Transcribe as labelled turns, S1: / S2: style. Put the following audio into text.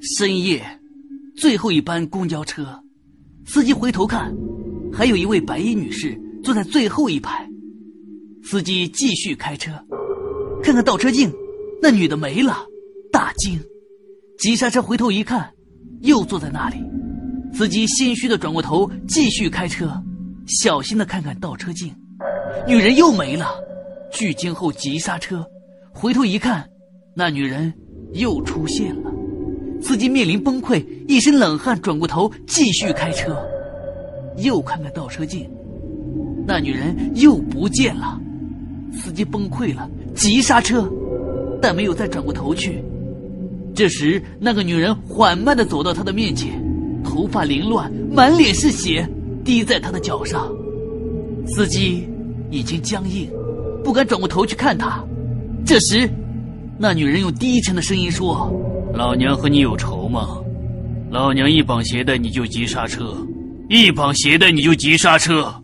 S1: 深夜，最后一班公交车，司机回头看，还有一位白衣女士坐在最后一排。司机继续开车，看看倒车镜，那女的没了，大惊，急刹车回头一看，又坐在那里。司机心虚的转过头，继续开车，小心的看看倒车镜，女人又没了，巨惊后急刹车，回头一看，那女人又出现了。司机面临崩溃，一身冷汗，转过头继续开车，又看看倒车镜，那女人又不见了。司机崩溃了，急刹车，但没有再转过头去。这时，那个女人缓慢的走到他的面前，头发凌乱，满脸是血，滴在他的脚上。司机已经僵硬，不敢转过头去看她。这时，那女人用低沉的声音说。
S2: 老娘和你有仇吗？老娘一绑鞋带你就急刹车，一绑鞋带你就急刹车。